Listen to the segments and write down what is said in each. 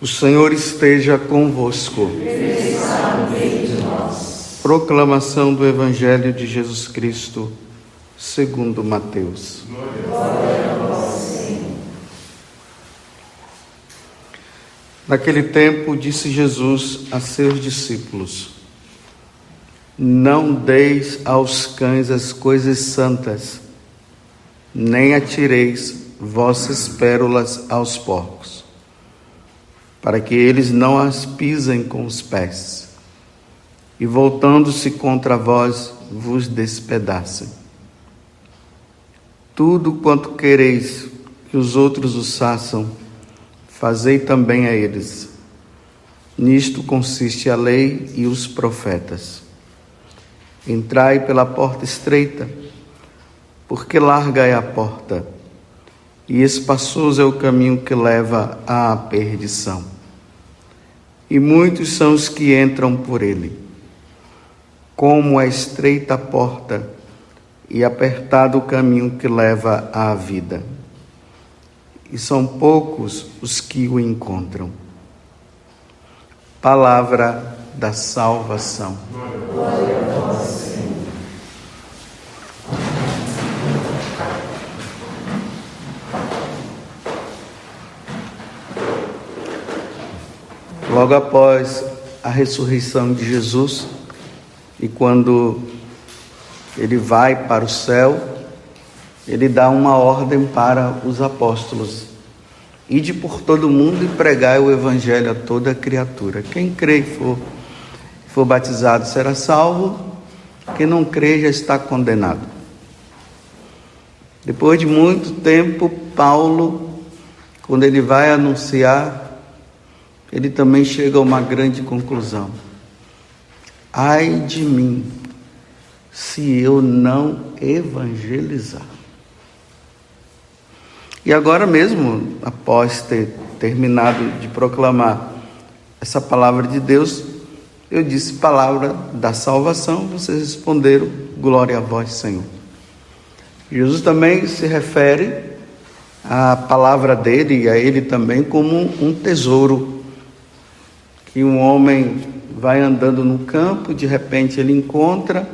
O Senhor esteja convosco. Proclamação do Evangelho de Jesus Cristo, segundo Mateus. Naquele tempo, disse Jesus a seus discípulos: Não deis aos cães as coisas santas, nem atireis vossas pérolas aos porcos para que eles não as pisem com os pés, e voltando-se contra vós, vos despedacem. Tudo quanto quereis que os outros os façam, fazei também a eles. Nisto consiste a lei e os profetas. Entrai pela porta estreita, porque larga é a porta e espaçoso é o caminho que leva à perdição. E muitos são os que entram por ele. Como é estreita a porta e apertado o caminho que leva à vida. E são poucos os que o encontram. Palavra da salvação. Glória Logo após a ressurreição de Jesus, e quando ele vai para o céu, ele dá uma ordem para os apóstolos: ide por todo mundo e pregai o evangelho a toda criatura. Quem crê e for, for batizado será salvo, quem não crê já está condenado. Depois de muito tempo, Paulo, quando ele vai anunciar ele também chega a uma grande conclusão. Ai de mim, se eu não evangelizar. E agora mesmo, após ter terminado de proclamar essa palavra de Deus, eu disse palavra da salvação, vocês responderam, glória a vós, Senhor. Jesus também se refere à palavra dele e a ele também como um tesouro que um homem vai andando no campo, de repente ele encontra,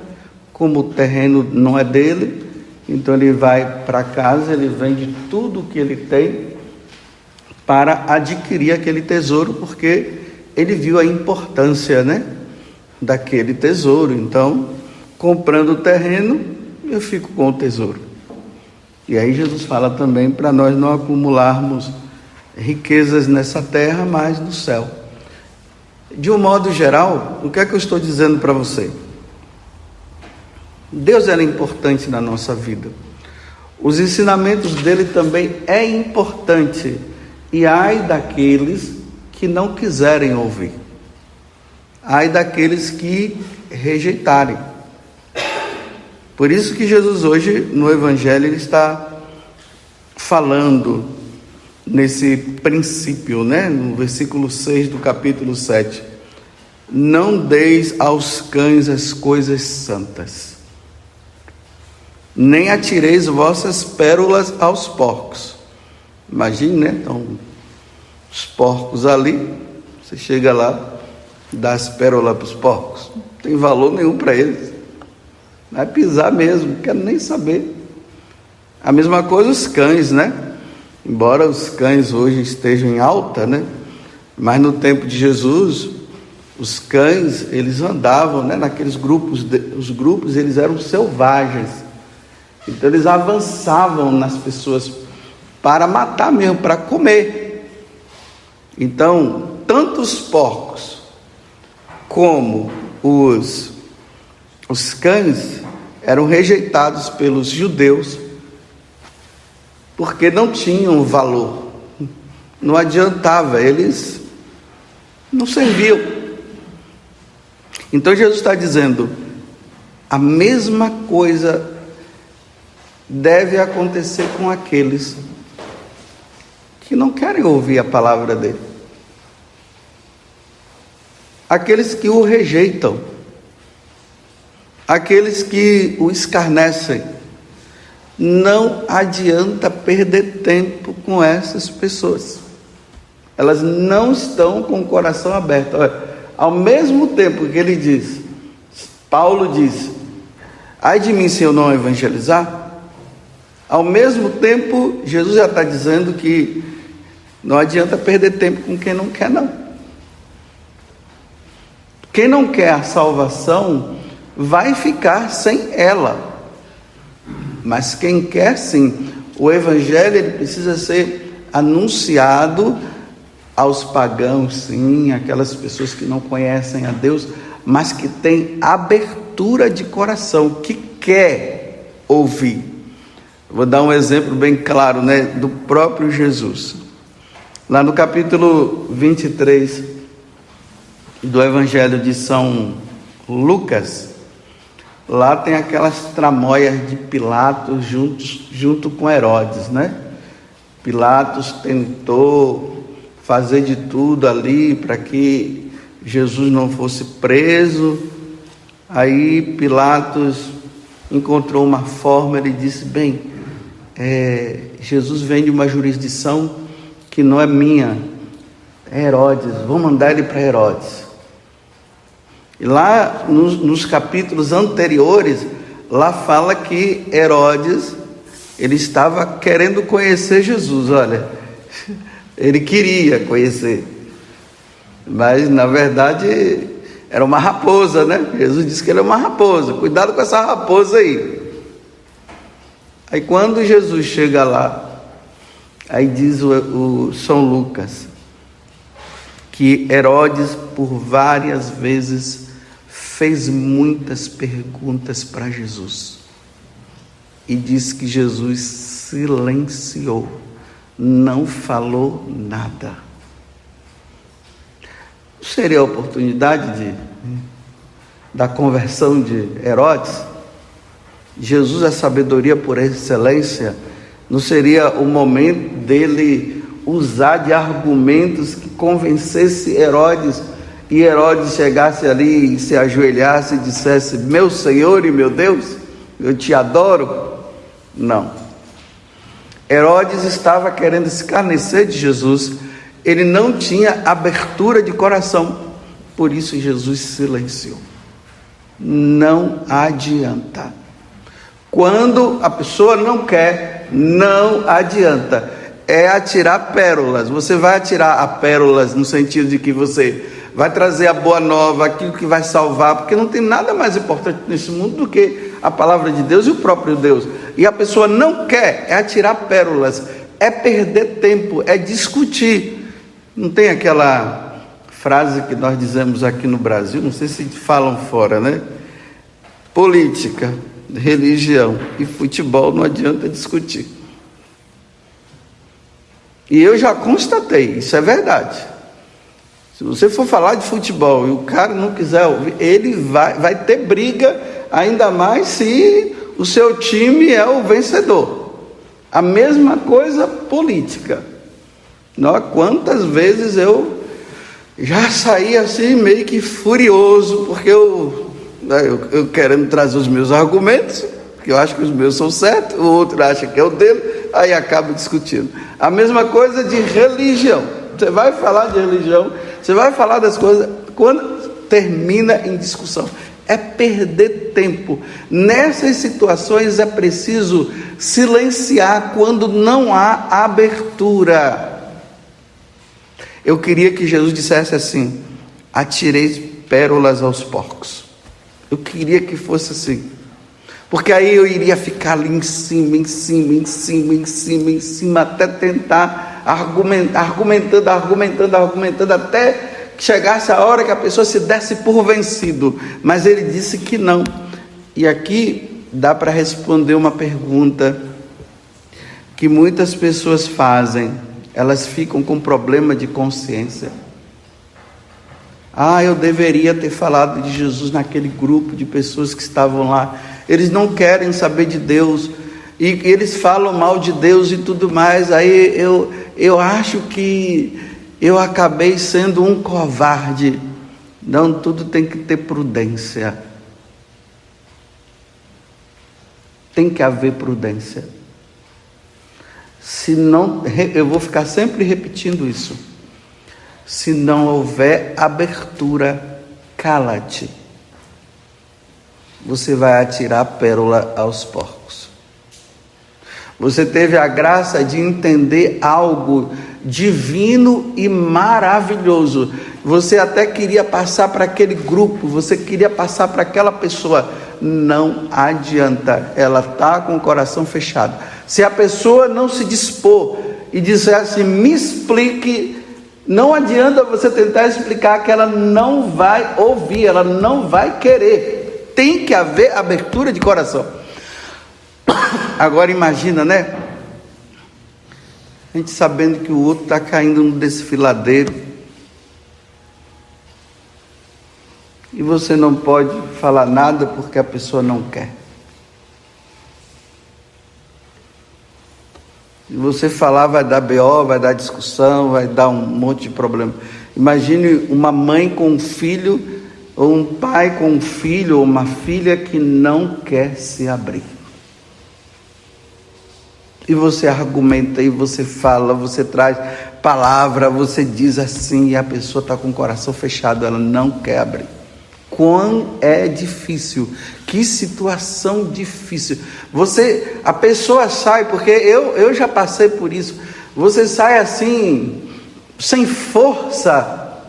como o terreno não é dele, então ele vai para casa, ele vende tudo o que ele tem para adquirir aquele tesouro, porque ele viu a importância, né, daquele tesouro. Então, comprando o terreno, eu fico com o tesouro. E aí Jesus fala também para nós não acumularmos riquezas nessa terra, mas no céu. De um modo geral, o que é que eu estou dizendo para você? Deus era importante na nossa vida. Os ensinamentos dele também é importante. E ai daqueles que não quiserem ouvir. Ai daqueles que rejeitarem. Por isso que Jesus hoje no evangelho ele está falando nesse princípio, né? No versículo 6 do capítulo 7. Não deis aos cães as coisas santas, nem atireis vossas pérolas aos porcos. Imagine, né? Então, os porcos ali, você chega lá, dá as pérolas para os porcos, não tem valor nenhum para eles. Vai pisar mesmo, não quero nem saber. A mesma coisa os cães, né? Embora os cães hoje estejam em alta, né? Mas no tempo de Jesus, os cães, eles andavam, né, naqueles grupos, os grupos, eles eram selvagens. Então eles avançavam nas pessoas para matar mesmo, para comer. Então, tanto os porcos como os os cães eram rejeitados pelos judeus porque não tinham valor. Não adiantava, eles não serviam. Então Jesus está dizendo: a mesma coisa deve acontecer com aqueles que não querem ouvir a palavra dele, aqueles que o rejeitam, aqueles que o escarnecem não adianta perder tempo com essas pessoas. Elas não estão com o coração aberto. Olha, ao mesmo tempo que ele diz, Paulo diz: ai de mim se eu não evangelizar. Ao mesmo tempo, Jesus já está dizendo que não adianta perder tempo com quem não quer, não. Quem não quer a salvação vai ficar sem ela. Mas quem quer sim, o evangelho ele precisa ser anunciado aos pagãos, sim, aquelas pessoas que não conhecem a Deus, mas que têm abertura de coração, que quer ouvir. Vou dar um exemplo bem claro, né, do próprio Jesus. Lá no capítulo 23 do Evangelho de São Lucas, lá tem aquelas tramóias de Pilatos juntos, junto com Herodes, né? Pilatos tentou fazer de tudo ali para que Jesus não fosse preso. Aí Pilatos encontrou uma forma, ele disse: Bem, é, Jesus vem de uma jurisdição que não é minha, é Herodes, vou mandar ele para Herodes. E lá nos, nos capítulos anteriores, lá fala que Herodes ele estava querendo conhecer Jesus, olha, ele queria conhecer, mas na verdade era uma raposa, né? Jesus disse que ele é uma raposa, cuidado com essa raposa aí. Aí quando Jesus chega lá, Aí diz o, o São Lucas que Herodes, por várias vezes, fez muitas perguntas para Jesus. E diz que Jesus silenciou, não falou nada. Seria a oportunidade de, da conversão de Herodes? Jesus é sabedoria por excelência não seria o momento dele usar de argumentos que convencesse Herodes e Herodes chegasse ali e se ajoelhasse e dissesse: Meu Senhor e meu Deus, eu te adoro? Não. Herodes estava querendo escarnecer de Jesus, ele não tinha abertura de coração, por isso Jesus silenciou. Não adianta. Quando a pessoa não quer, não adianta. É atirar pérolas. Você vai atirar a pérolas no sentido de que você vai trazer a boa nova, aquilo que vai salvar, porque não tem nada mais importante nesse mundo do que a palavra de Deus e o próprio Deus. E a pessoa não quer, é atirar pérolas, é perder tempo, é discutir. Não tem aquela frase que nós dizemos aqui no Brasil, não sei se falam fora, né? Política religião e futebol não adianta discutir. E eu já constatei, isso é verdade. Se você for falar de futebol e o cara não quiser ouvir, ele vai, vai ter briga, ainda mais se o seu time é o vencedor. A mesma coisa política. Não, quantas vezes eu já saí assim meio que furioso, porque eu né, eu, eu querendo trazer os meus argumentos, que eu acho que os meus são certos, o outro acha que é o dele, aí acaba discutindo. A mesma coisa de religião. Você vai falar de religião, você vai falar das coisas, quando termina em discussão. É perder tempo. Nessas situações é preciso silenciar quando não há abertura. Eu queria que Jesus dissesse assim: atirei pérolas aos porcos. Eu queria que fosse assim. Porque aí eu iria ficar ali em cima, em cima, em cima, em cima, em cima, até tentar argumentando, argumentando, argumentando, até que chegasse a hora que a pessoa se desse por vencido. Mas ele disse que não. E aqui dá para responder uma pergunta que muitas pessoas fazem. Elas ficam com problema de consciência. Ah, eu deveria ter falado de Jesus naquele grupo de pessoas que estavam lá. Eles não querem saber de Deus e eles falam mal de Deus e tudo mais. Aí eu, eu acho que eu acabei sendo um covarde. Não, tudo tem que ter prudência. Tem que haver prudência. Se não, eu vou ficar sempre repetindo isso. Se não houver abertura, cala-te. Você vai atirar pérola aos porcos. Você teve a graça de entender algo divino e maravilhoso. Você até queria passar para aquele grupo, você queria passar para aquela pessoa. Não adianta, ela está com o coração fechado. Se a pessoa não se dispor e disser assim, me explique, não adianta você tentar explicar que ela não vai ouvir, ela não vai querer. Tem que haver abertura de coração. Agora imagina, né? A gente sabendo que o outro está caindo no desfiladeiro. E você não pode falar nada porque a pessoa não quer. Se você falar, vai dar BO, vai dar discussão, vai dar um monte de problema. Imagine uma mãe com um filho, ou um pai com um filho, ou uma filha que não quer se abrir. E você argumenta, e você fala, você traz palavra, você diz assim, e a pessoa está com o coração fechado, ela não quer abrir. Quão é difícil, que situação difícil. Você, a pessoa sai, porque eu, eu já passei por isso. Você sai assim, sem força.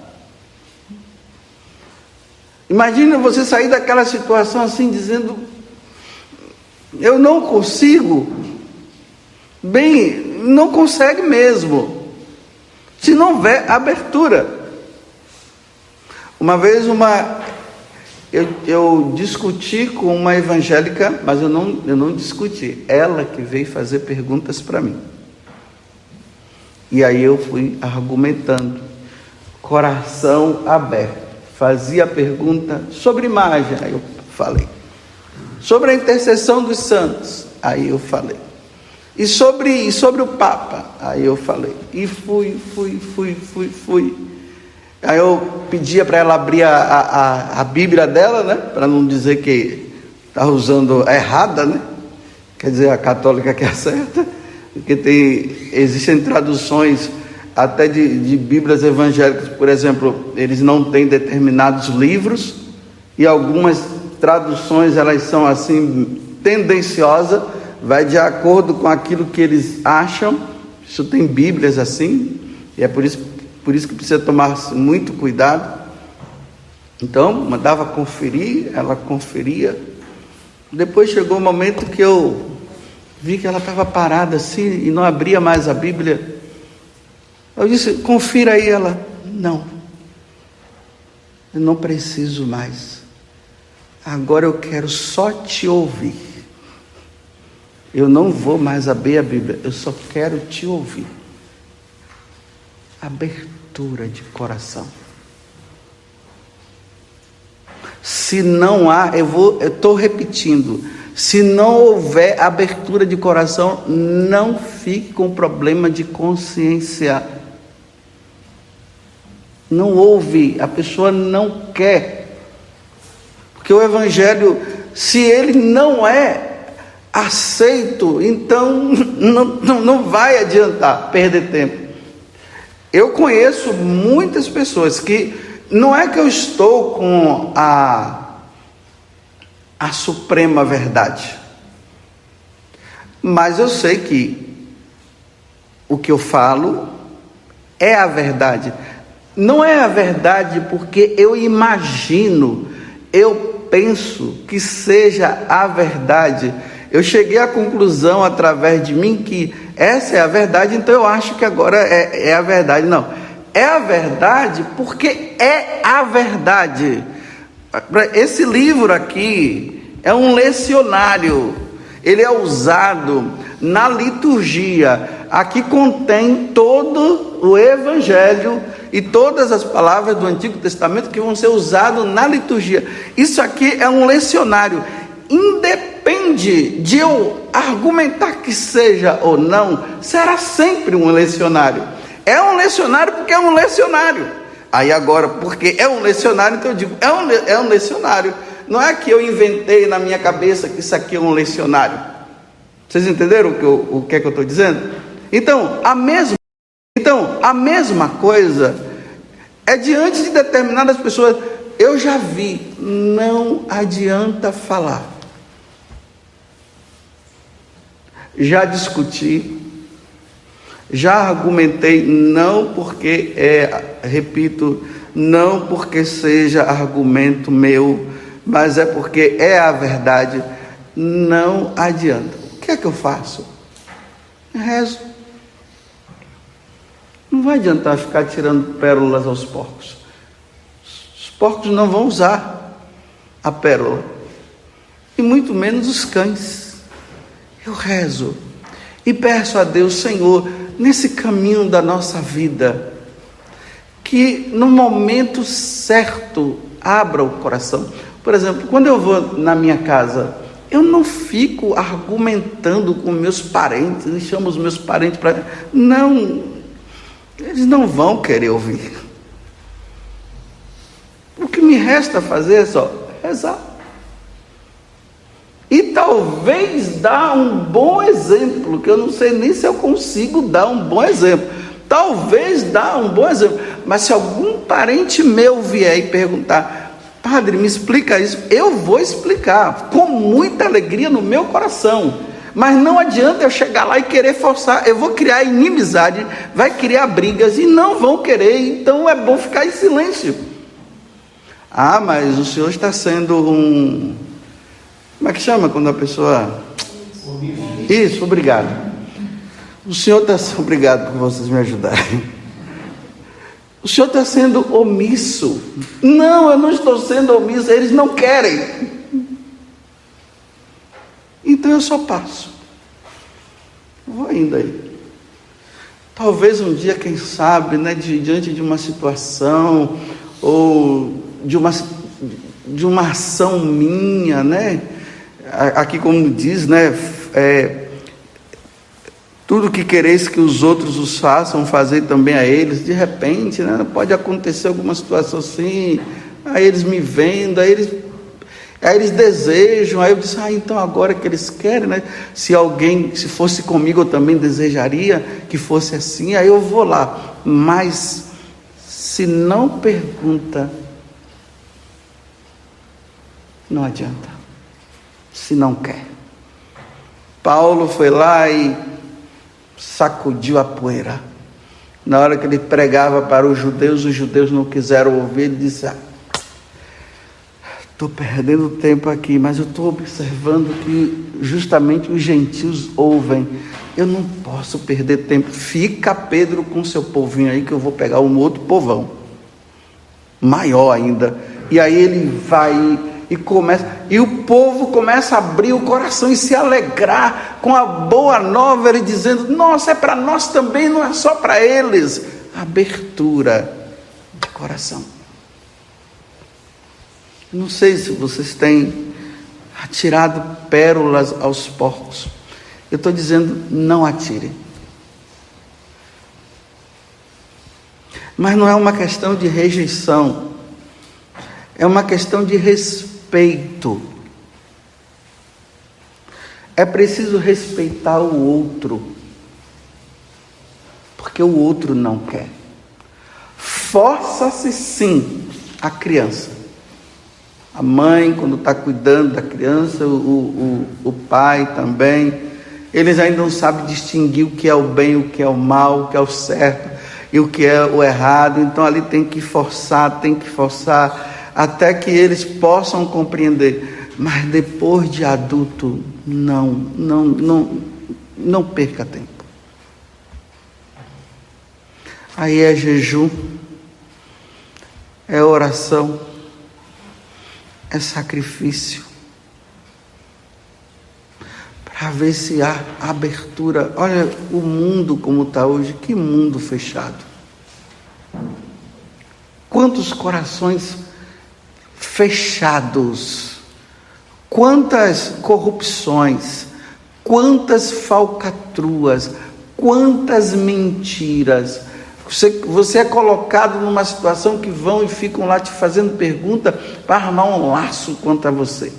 Imagina você sair daquela situação assim, dizendo: Eu não consigo. Bem, não consegue mesmo. Se não houver abertura. Uma vez uma eu, eu, discuti com uma evangélica, mas eu não, eu não discuti, ela que veio fazer perguntas para mim. E aí eu fui argumentando, coração aberto. Fazia pergunta sobre imagem, aí eu falei. Sobre a intercessão dos santos, aí eu falei. E sobre, e sobre o Papa, aí eu falei. E fui, fui, fui, fui, fui. Aí eu pedia para ela abrir a, a, a Bíblia dela, né? Para não dizer que está usando a errada, né? Quer dizer, a católica que é certa. Porque tem, existem traduções até de, de Bíblias evangélicas, por exemplo, eles não têm determinados livros e algumas traduções elas são assim tendenciosas, vai de acordo com aquilo que eles acham. Isso tem Bíblias assim, e é por isso por isso que precisa tomar muito cuidado. Então, mandava conferir, ela conferia. Depois chegou o um momento que eu vi que ela estava parada assim e não abria mais a Bíblia. Eu disse: confira aí. Ela: não, eu não preciso mais. Agora eu quero só te ouvir. Eu não vou mais abrir a Bíblia, eu só quero te ouvir. Abertura de coração. Se não há, eu vou, estou repetindo, se não houver abertura de coração, não fique com problema de consciência. Não houve, a pessoa não quer. Porque o Evangelho, se ele não é aceito, então não, não, não vai adiantar perder tempo. Eu conheço muitas pessoas que não é que eu estou com a, a suprema verdade, mas eu sei que o que eu falo é a verdade. Não é a verdade porque eu imagino, eu penso que seja a verdade. Eu cheguei à conclusão através de mim que essa é a verdade, então eu acho que agora é, é a verdade. Não, é a verdade porque é a verdade. Esse livro aqui é um lecionário, ele é usado na liturgia. Aqui contém todo o Evangelho e todas as palavras do Antigo Testamento que vão ser usadas na liturgia. Isso aqui é um lecionário independe de eu argumentar que seja ou não, será sempre um lecionário. É um lecionário porque é um lecionário. Aí agora, porque é um lecionário, então eu digo, é um, é um lecionário. Não é que eu inventei na minha cabeça que isso aqui é um lecionário. Vocês entenderam o que, eu, o que é que eu estou dizendo? Então, a mesma, então, a mesma coisa É diante de determinadas pessoas. Eu já vi, não adianta falar. Já discuti, já argumentei, não porque é, repito, não porque seja argumento meu, mas é porque é a verdade. Não adianta. O que é que eu faço? Rezo. Não vai adiantar ficar tirando pérolas aos porcos. Os porcos não vão usar a pérola, e muito menos os cães. Eu rezo e peço a Deus, Senhor, nesse caminho da nossa vida, que no momento certo abra o coração. Por exemplo, quando eu vou na minha casa, eu não fico argumentando com meus parentes, e chamo os meus parentes para. Não, eles não vão querer ouvir. O que me resta fazer é só rezar. E talvez dar um bom exemplo, que eu não sei nem se eu consigo dar um bom exemplo. Talvez dar um bom exemplo. Mas se algum parente meu vier e perguntar, padre, me explica isso, eu vou explicar com muita alegria no meu coração. Mas não adianta eu chegar lá e querer forçar, eu vou criar inimizade, vai criar brigas e não vão querer, então é bom ficar em silêncio. Ah, mas o senhor está sendo um como é que chama quando a pessoa. Isso, obrigado. O senhor está. Obrigado por vocês me ajudarem. O senhor está sendo omisso. Não, eu não estou sendo omisso, eles não querem. Então eu só passo. Vou indo aí. Talvez um dia, quem sabe, né, diante de uma situação ou de uma, de uma ação minha, né? Aqui como diz, né? É, tudo que quereis que os outros os façam, fazer também a eles. De repente, né, pode acontecer alguma situação assim, aí eles me vendo, aí eles, aí eles desejam, aí eu disse, ah, então agora que eles querem, né? Se alguém, se fosse comigo, eu também desejaria que fosse assim, aí eu vou lá. Mas se não pergunta, não adianta se não quer. Paulo foi lá e sacudiu a poeira. Na hora que ele pregava para os judeus, os judeus não quiseram ouvir, ele disse: Estou ah, perdendo tempo aqui, mas eu estou observando que justamente os gentios ouvem. Eu não posso perder tempo. Fica Pedro com seu povinho aí, que eu vou pegar um outro povão, maior ainda. E aí ele vai e começa e o povo começa a abrir o coração e se alegrar com a boa nova, ele dizendo: "Nossa, é para nós também, não é só para eles". Abertura de coração. Não sei se vocês têm atirado pérolas aos porcos. Eu estou dizendo, não atirem. Mas não é uma questão de rejeição, é uma questão de respeito respeito. É preciso respeitar o outro, porque o outro não quer. Força-se sim a criança. A mãe, quando está cuidando da criança, o, o, o pai também, eles ainda não sabem distinguir o que é o bem, o que é o mal, o que é o certo e o que é o errado. Então ali tem que forçar, tem que forçar até que eles possam compreender. Mas depois de adulto, não, não, não, não perca tempo. Aí é jejum, é oração, é sacrifício. Para ver se há abertura. Olha o mundo como está hoje, que mundo fechado. Quantos corações fechados. Quantas corrupções, quantas falcatruas, quantas mentiras. Você, você é colocado numa situação que vão e ficam lá te fazendo pergunta para armar um laço contra você.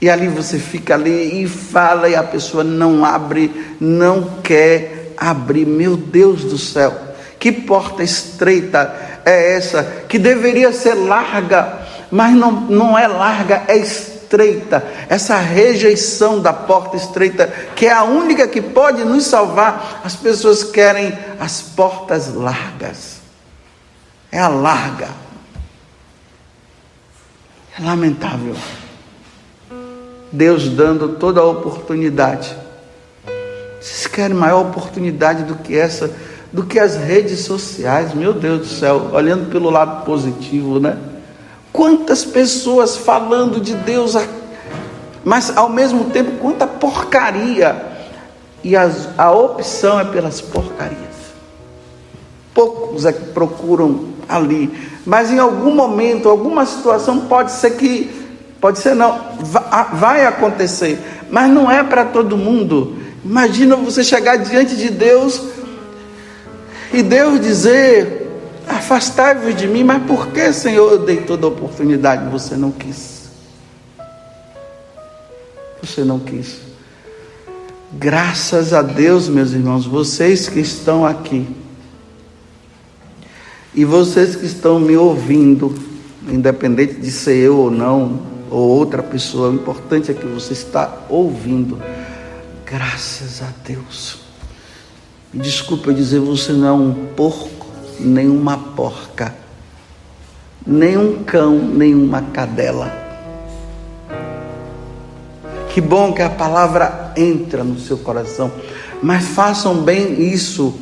E ali você fica ali e fala e a pessoa não abre, não quer abrir. Meu Deus do céu, que porta estreita é essa, que deveria ser larga, mas não, não é larga, é estreita. Essa rejeição da porta estreita, que é a única que pode nos salvar, as pessoas querem as portas largas. É a larga. É lamentável. Deus dando toda a oportunidade. Vocês querem maior oportunidade do que essa, do que as redes sociais? Meu Deus do céu, olhando pelo lado positivo, né? Quantas pessoas falando de Deus, mas ao mesmo tempo, quanta porcaria. E as, a opção é pelas porcarias. Poucos é que procuram ali, mas em algum momento, alguma situação pode ser que Pode ser não, vai acontecer, mas não é para todo mundo. Imagina você chegar diante de Deus e Deus dizer: Afastai-vos de mim, mas por que, Senhor, eu dei toda a oportunidade e você não quis? Você não quis. Graças a Deus, meus irmãos, vocês que estão aqui e vocês que estão me ouvindo, independente de ser eu ou não, ou outra pessoa, o importante é que você está ouvindo. Graças a Deus. Desculpa dizer, você não é um porco, nem uma porca, nem um cão, nem uma cadela. Que bom que a palavra entra no seu coração, mas façam bem isso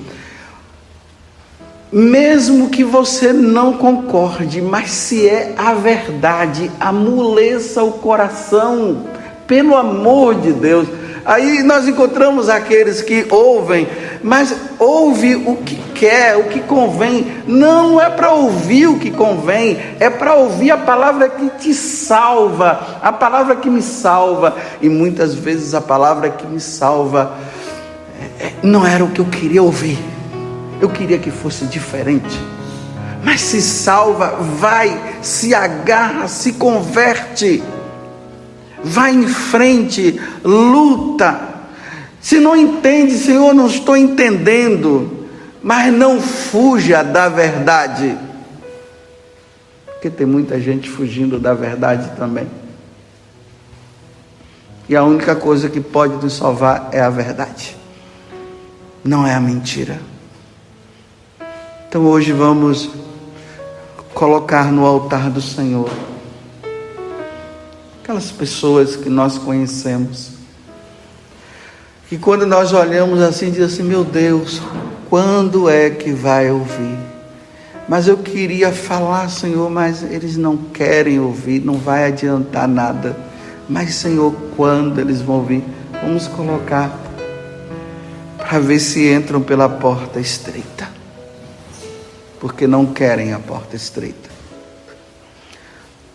mesmo que você não concorde, mas se é a verdade, amoleça o coração, pelo amor de Deus. Aí nós encontramos aqueles que ouvem, mas ouve o que quer, o que convém. Não, é para ouvir o que convém, é para ouvir a palavra que te salva, a palavra que me salva. E muitas vezes a palavra que me salva é, é, não era o que eu queria ouvir eu queria que fosse diferente. Mas se salva, vai, se agarra, se converte, vai em frente, luta. Se não entende, Senhor, não estou entendendo, mas não fuja da verdade. Porque tem muita gente fugindo da verdade também. E a única coisa que pode nos salvar é a verdade, não é a mentira. Então hoje vamos colocar no altar do Senhor aquelas pessoas que nós conhecemos. Que quando nós olhamos assim, diz assim: Meu Deus, quando é que vai ouvir? Mas eu queria falar, Senhor, mas eles não querem ouvir, não vai adiantar nada. Mas, Senhor, quando eles vão ouvir? Vamos colocar para ver se entram pela porta estreita porque não querem a porta estreita.